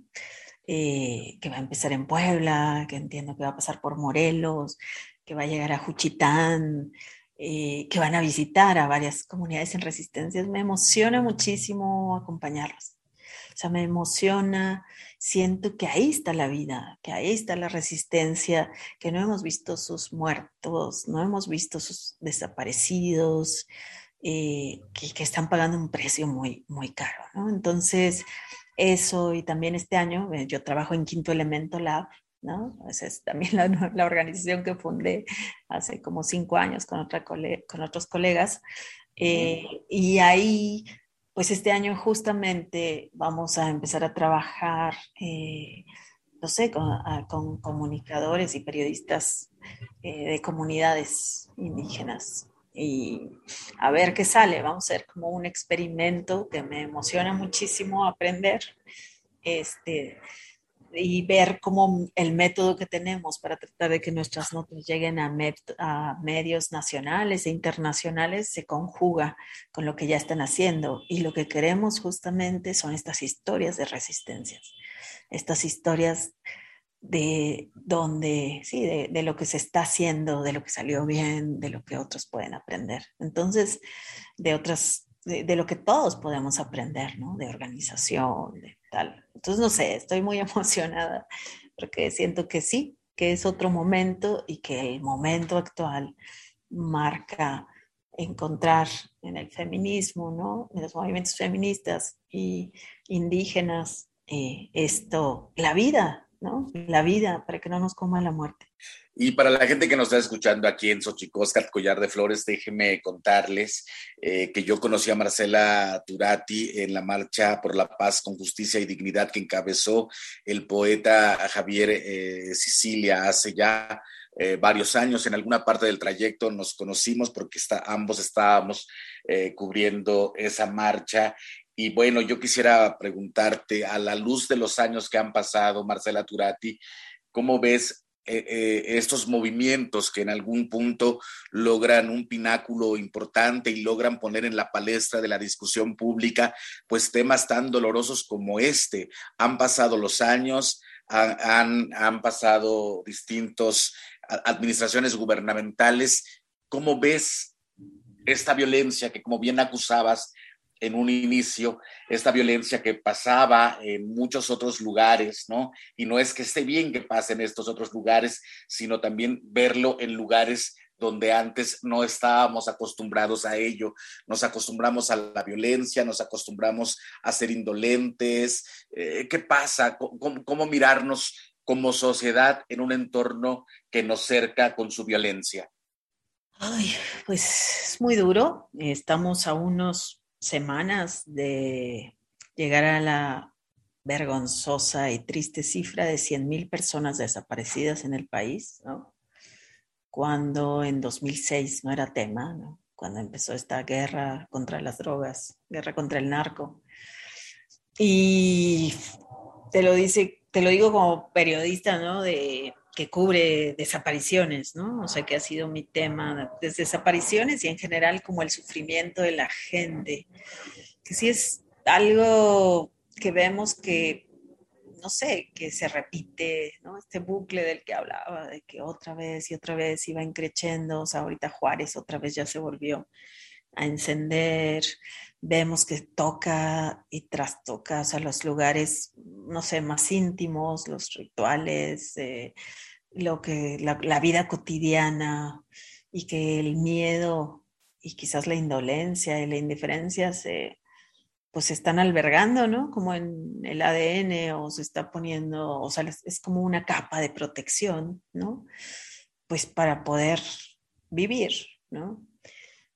Eh, que va a empezar en Puebla, que entiendo que va a pasar por Morelos, que va a llegar a Juchitán, eh, que van a visitar a varias comunidades en resistencia. Me emociona muchísimo acompañarlos. O sea, me emociona, siento que ahí está la vida, que ahí está la resistencia, que no hemos visto sus muertos, no hemos visto sus desaparecidos, eh, que, que, están pagando un precio muy, muy caro. ¿no? Entonces, eso y también este año eh, yo trabajo en Quinto Elemento Lab, ¿no? Esa es también la, la, organización que fundé hace como cinco años con, otra con otros colegas. Eh, y ahí, pues este año justamente vamos a empezar a trabajar, eh, no sé, con, con, comunicadores y periodistas de comunidades indígenas y a ver qué sale. Vamos a hacer como un experimento que me emociona muchísimo aprender este, y ver cómo el método que tenemos para tratar de que nuestras notas lleguen a, a medios nacionales e internacionales se conjuga con lo que ya están haciendo. Y lo que queremos justamente son estas historias de resistencias, estas historias de donde, sí, de, lo que se está haciendo, de lo que salió bien, de lo que otros pueden aprender. Entonces, de otras, de, lo que todos podemos aprender, ¿no? De organización, de tal. Entonces, no sé, estoy muy emocionada porque siento que sí, que es otro momento y que el momento actual marca encontrar en el feminismo, ¿no? En los movimientos feministas y indígenas, eh, esto, la vida, la vida, para que no nos coma la muerte. Y para la gente que nos está escuchando aquí en Xochicóscat, Collar de Flores, déjenme contarles eh, que yo conocí a Marcela Turati en la Marcha por la Paz con Justicia y Dignidad que encabezó el poeta Javier eh, Sicilia hace ya eh, varios años. En alguna parte del trayecto nos conocimos porque está, ambos estábamos cubriendo esa marcha y bueno, yo quisiera preguntarte, a la luz de los años que han pasado, Marcela Turati, ¿cómo ves eh, eh, estos movimientos que en algún punto logran un pináculo importante y logran poner en la palestra de la discusión pública, pues temas tan dolorosos como este? Han pasado los años, han, han pasado distintas administraciones gubernamentales. ¿Cómo ves esta violencia que, como bien acusabas, en un inicio esta violencia que pasaba en muchos otros lugares, ¿no? Y no es que esté bien que pase en estos otros lugares, sino también verlo en lugares donde antes no estábamos acostumbrados a ello. Nos acostumbramos a la violencia, nos acostumbramos a ser indolentes. Eh, ¿Qué pasa? ¿Cómo, ¿Cómo mirarnos como sociedad en un entorno que nos cerca con su violencia? Ay, pues es muy duro. Estamos a unos semanas de llegar a la vergonzosa y triste cifra de 100.000 personas desaparecidas en el país, ¿no? cuando en 2006 no era tema, ¿no? cuando empezó esta guerra contra las drogas, guerra contra el narco. Y te lo dice, te lo digo como periodista, ¿no? De que cubre desapariciones, ¿no? O sea, que ha sido mi tema, desde desapariciones y en general como el sufrimiento de la gente, que sí es algo que vemos que, no sé, que se repite, ¿no? Este bucle del que hablaba, de que otra vez y otra vez iba increciendo, o sea, ahorita Juárez otra vez ya se volvió a encender, vemos que toca y trastoca, o sea, los lugares, no sé, más íntimos, los rituales, eh, lo que, la, la, vida cotidiana y que el miedo y quizás la indolencia y la indiferencia se, pues se están albergando, ¿no? Como en el ADN o se está poniendo, o sea, es como una capa de protección, ¿no? Pues para poder vivir, ¿no?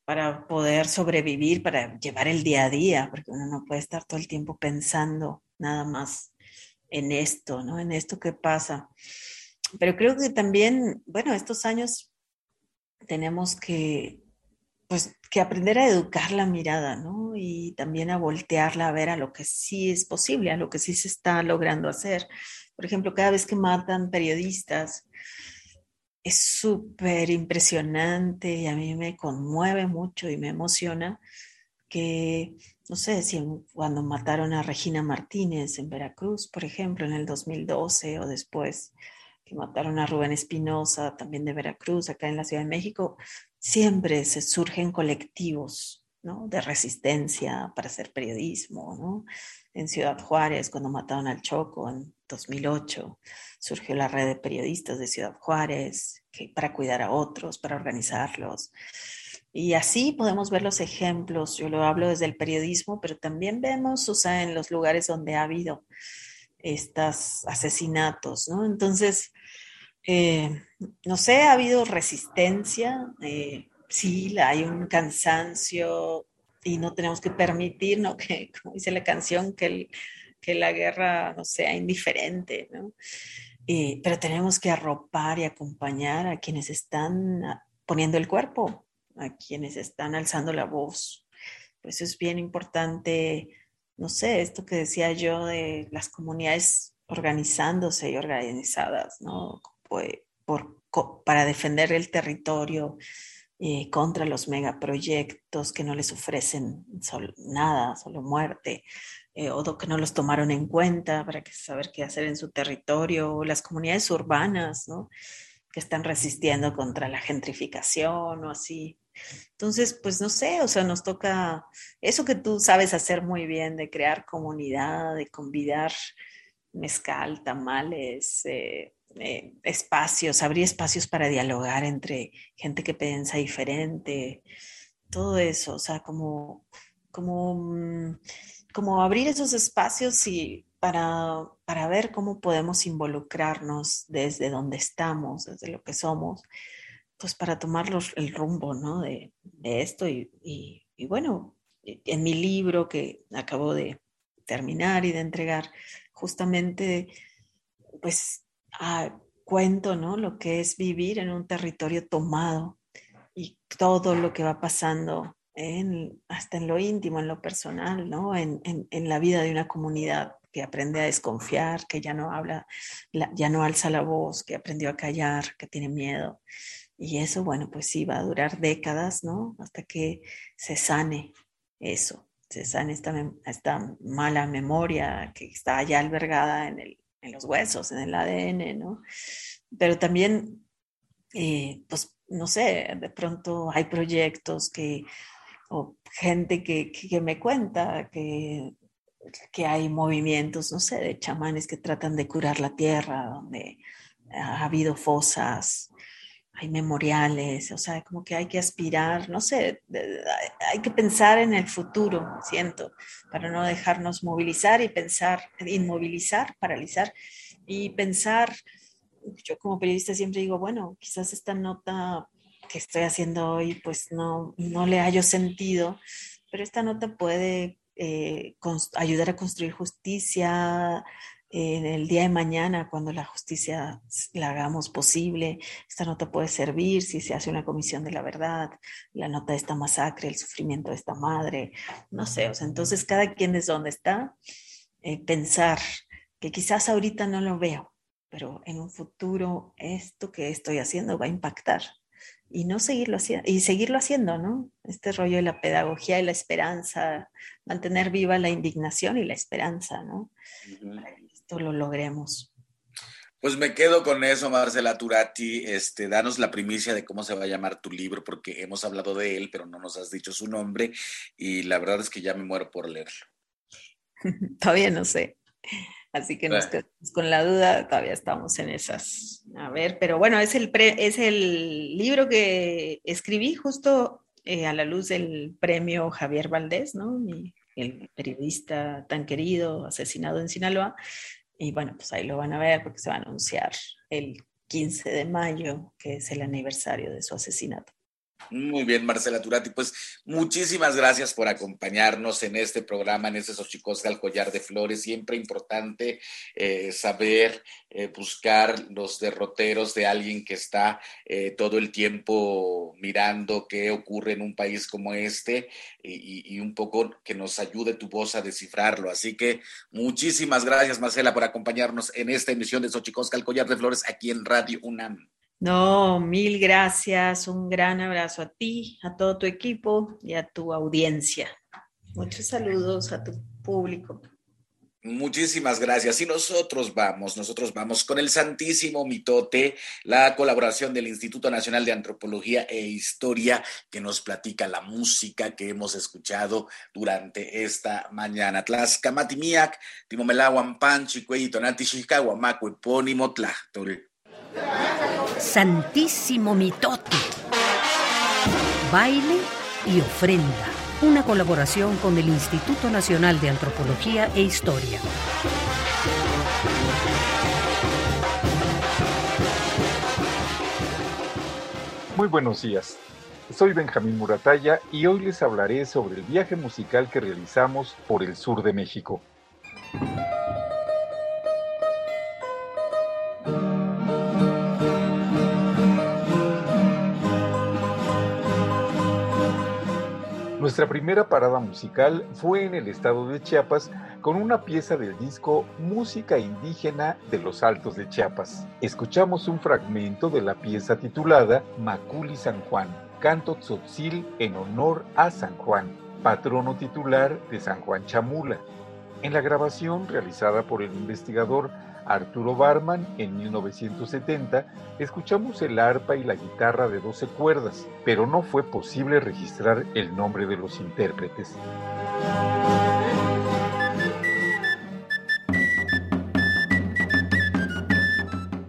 Para poder sobrevivir, para llevar el día a día, porque uno no puede estar todo el tiempo pensando nada más en esto, ¿no? En esto que pasa. Pero creo que también, bueno, estos años tenemos que, pues, que aprender a educar la mirada, ¿no? Y también a voltearla a ver a lo que sí es posible, a lo que sí se está logrando hacer. Por ejemplo, cada vez que matan periodistas, es súper impresionante y a mí me conmueve mucho y me emociona que, no sé, si cuando mataron a Regina Martínez en Veracruz, por ejemplo, en el 2012 o después, que mataron a Rubén Espinosa, también de Veracruz, acá en la Ciudad de México, siempre se surgen colectivos ¿no? de resistencia para hacer periodismo, ¿no? En Ciudad Juárez, cuando mataron al Choco en 2008, surgió la red de periodistas de Ciudad Juárez para cuidar a otros, para organizarlos. Y así podemos ver los ejemplos. Yo lo hablo desde el periodismo, pero también vemos, o sea, en los lugares donde ha habido estos asesinatos, ¿no? Entonces, eh, no sé, ha habido resistencia, eh, sí, hay un cansancio y no tenemos que permitir, ¿no? Que, como dice la canción, que el, que la guerra no sea indiferente, ¿no? pero tenemos que arropar y acompañar a quienes están poniendo el cuerpo, a quienes están alzando la voz. Pues es bien importante, no sé, esto que decía yo de las comunidades organizándose y organizadas, ¿no? Pues, por, para defender el territorio eh, contra los megaproyectos que no les ofrecen nada, solo muerte, eh, o que no los tomaron en cuenta para saber qué hacer en su territorio, o las comunidades urbanas, ¿no? Que están resistiendo contra la gentrificación o así. Entonces, pues no sé, o sea, nos toca eso que tú sabes hacer muy bien, de crear comunidad, de convidar mezcal, tamales, eh, eh, espacios, abrir espacios para dialogar entre gente que piensa diferente, todo eso, o sea, como, como mm, como abrir esos espacios y para, para ver cómo podemos involucrarnos desde donde estamos, desde lo que somos, pues para tomar el rumbo ¿no? de, de esto. Y, y, bueno, en mi libro que acabo de terminar y de entregar, justamente, pues ah, cuento ¿no? lo que es vivir en un territorio tomado y todo lo que va pasando hasta en lo íntimo, en lo personal, ¿no? En, la vida de una comunidad que aprende a desconfiar, que ya no habla, ya no alza la voz, que aprendió a callar, que tiene miedo. Y eso, bueno, pues sí, va a durar décadas, ¿no? Hasta que se sane eso, se sane esta, esta mala memoria que está ya albergada en, el, en los huesos, en el ADN, ¿no? Pero también, eh, pues, no sé, de pronto hay proyectos que o gente que, que, me cuenta que, que, hay movimientos, no sé, de chamanes que tratan de curar la tierra, donde ha habido fosas, hay memoriales, o sea, como que hay que aspirar, no sé, hay que pensar en el futuro, siento, para no dejarnos movilizar y pensar, inmovilizar, paralizar y pensar, yo como periodista siempre digo, bueno, quizás esta nota que estoy haciendo hoy, pues no, no le hallo sentido, pero esta nota puede eh, ayudar a construir justicia, en el día de mañana, cuando la justicia la hagamos posible, esta nota puede servir si se hace una comisión de la verdad, la nota de esta masacre, el sufrimiento de esta madre, no sé, o sea, entonces cada quien es donde está, eh, pensar que quizás ahorita no lo veo, pero en un futuro esto que estoy haciendo va a impactar y no seguirlo haciendo, y seguirlo haciendo, ¿no? Este rollo de la pedagogía y la esperanza, mantener viva la indignación y la esperanza, ¿no? Para que esto lo logremos. Pues me quedo con eso, Marcela Turati. Este, danos la primicia de cómo se va a llamar tu libro, porque hemos hablado de él, pero no nos has dicho su nombre, y la verdad es que ya me muero por leerlo. Todavía no sé. Así que nos quedamos con la duda, todavía estamos en esas. A ver, pero bueno, es el, es el libro que escribí justo eh, a la luz del premio Javier Valdés, ¿no? el periodista tan querido, asesinado en Sinaloa. Y bueno, pues ahí lo van a ver porque se va a anunciar el 15 de mayo, que es el aniversario de su asesinato. Muy bien, Marcela Turati. Pues muchísimas gracias por acompañarnos en este programa, en este Xochicosca al Collar de Flores. Siempre importante eh, saber eh, buscar los derroteros de alguien que está eh, todo el tiempo mirando qué ocurre en un país como este y, y, un poco que nos ayude tu voz a descifrarlo. Así que muchísimas gracias, Marcela, por acompañarnos en esta emisión de Xochicosca al Collar de Flores aquí en Radio UNAM. No, mil gracias. Un gran abrazo a ti, a todo tu equipo y a tu audiencia. Muchos saludos a tu público. Muchísimas gracias. Y nosotros vamos, nosotros vamos con el Santísimo Mitote, la colaboración del Instituto Nacional de Antropología e Historia que nos platica la música que hemos escuchado durante esta mañana. Tlaxcamatimiac, Timomelahuan Panchi, Cueyitonati, Chicahuamaco, Epónimo, Tlachtol. Santísimo Mitote. Baile y ofrenda. Una colaboración con el Instituto Nacional de Antropología e Historia. Muy buenos días. Soy Benjamín Murataya y hoy les hablaré sobre el viaje musical que realizamos por el sur de México. Nuestra primera parada musical fue en el estado de Chiapas con una pieza del disco Música Indígena de los Altos de Chiapas. Escuchamos un fragmento de la pieza titulada Maculi San Juan, canto tzotzil en honor a San Juan, patrono titular de San Juan Chamula. En la grabación realizada por el investigador Arturo Barman en 1970, escuchamos el arpa y la guitarra de 12 cuerdas, pero no fue posible registrar el nombre de los intérpretes.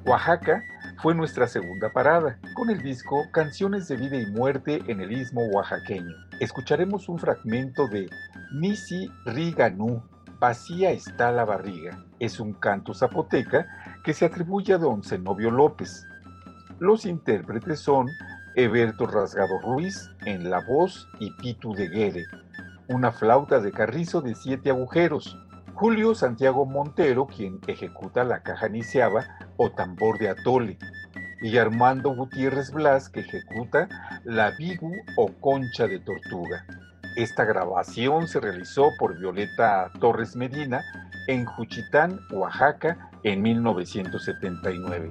Oaxaca fue nuestra segunda parada, con el disco Canciones de Vida y Muerte en el Istmo Oaxaqueño. Escucharemos un fragmento de Nisi Riganú, Vacía está la barriga. Es un canto zapoteca que se atribuye a don Zenobio López. Los intérpretes son Eberto Rasgado Ruiz en la voz y Pitu de Guere, una flauta de carrizo de siete agujeros, Julio Santiago Montero, quien ejecuta la caja niciaba o tambor de atole, y Armando Gutiérrez Blas, que ejecuta la bigu o concha de tortuga. Esta grabación se realizó por Violeta Torres Medina en Juchitán, Oaxaca, en 1979.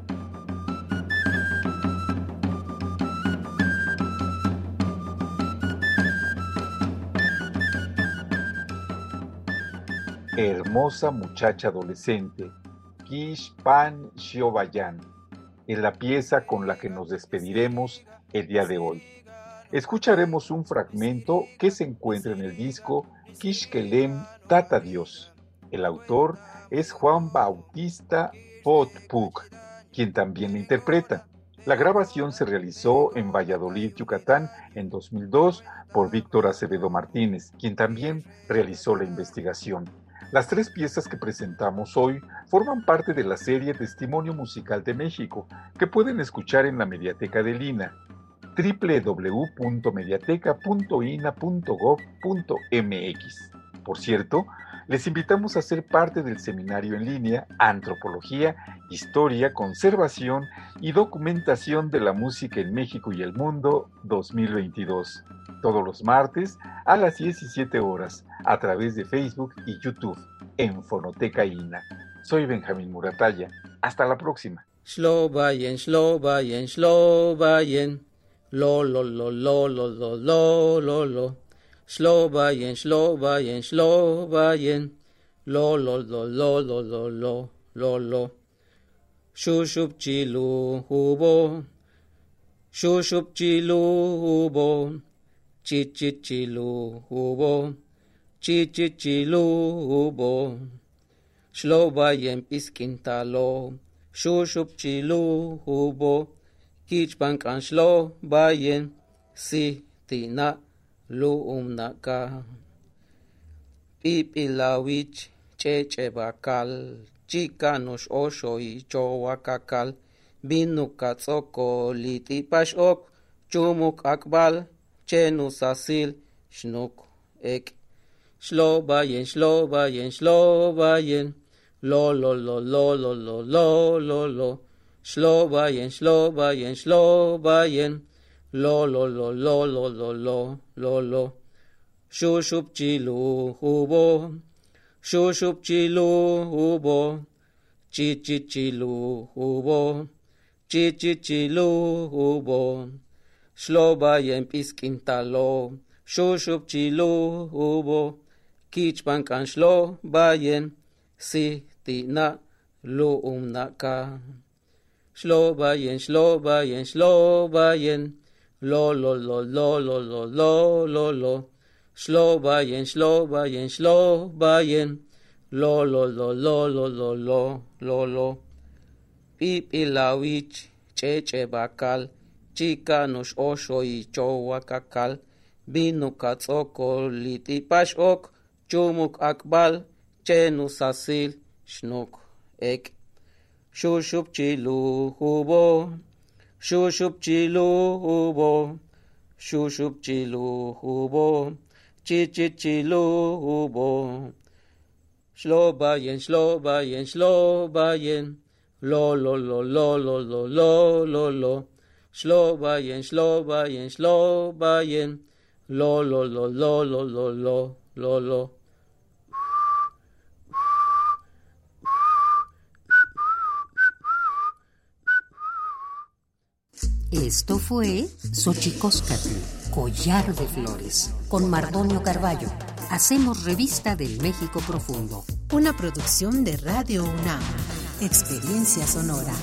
Hermosa muchacha adolescente, Kish Pan Xiobayan, en la pieza con la que nos despediremos el día de hoy escucharemos un fragmento que se encuentra en el disco Kishkelem Tata Dios. El autor es Juan Bautista Potpuk, quien también la interpreta. La grabación se realizó en Valladolid, Yucatán, en 2002 por Víctor Acevedo Martínez, quien también realizó la investigación. Las tres piezas que presentamos hoy forman parte de la serie Testimonio Musical de México, que pueden escuchar en la mediateca de Lina www.mediateca.ina.gov.mx. Por cierto, les invitamos a ser parte del seminario en línea Antropología, Historia, Conservación y Documentación de la Música en México y el Mundo 2022, todos los martes a las 17 horas a través de Facebook y YouTube en Fonoteca INA. Soy Benjamín Murataya. Hasta la próxima. Lo lo lo lo lo lo lo lo lo Slovayen, Slovayen, Slovayen, lo lo lo lo lo lo lo lo lo. Shushup chilu hubo, shushup chilu hubo, chichit chilu hubo, chichit chilu hubo. Slovayen piskintalo, shushup chilu hubo, kichpan kan Slovayen, si tina lu'umnaka pipilawich ch'ech'ebakal chikanush oshoy chowakakal binuka tz'oko lit'ipax'ok chumuk akbal chenusasil shnuk ek. Shlobayen shlobayen shlobayen lo lo lo lo lo lo lo lo lo Slovajen, Slovajen, Slovajen, lo, lo, lo, lo, lo, lo, lo, lo, lo. Šušupčilu hubo, šušupčilu hubo, čičičilu hubo, čičičilu hubo. Slovajen piskintalo, šušupčilu hubo, kičpankan slovajen, si ti na luumnaka. Shlobayen shlobayen shlobayen lo lo lo lo lo lo lo lo lo Slovayen, Slovayen, Slovayen, lo lo lo lo lo lo lo lo lo Pipilawich, cheche bakal, chica nos osho y chowa kakal, binu katzoko litipash ok, chumuk akbal, chenus asil, shnuk ek. Shushup chilu hubo, Shushup chilu hubo, shushup chilu hubo, chichit chilu hubo. Shlobayen, shlobayen, shlobayen, lo lo lo lo lo lo lo lo lo. Shlobayen, shlobayen, shlobayen, lo lo lo lo lo lo lo lo lo. Esto fue Xochicóscatl, Collar de Flores, con Mardonio Carballo. Hacemos revista del México Profundo. Una producción de Radio UNAM. Experiencia sonora.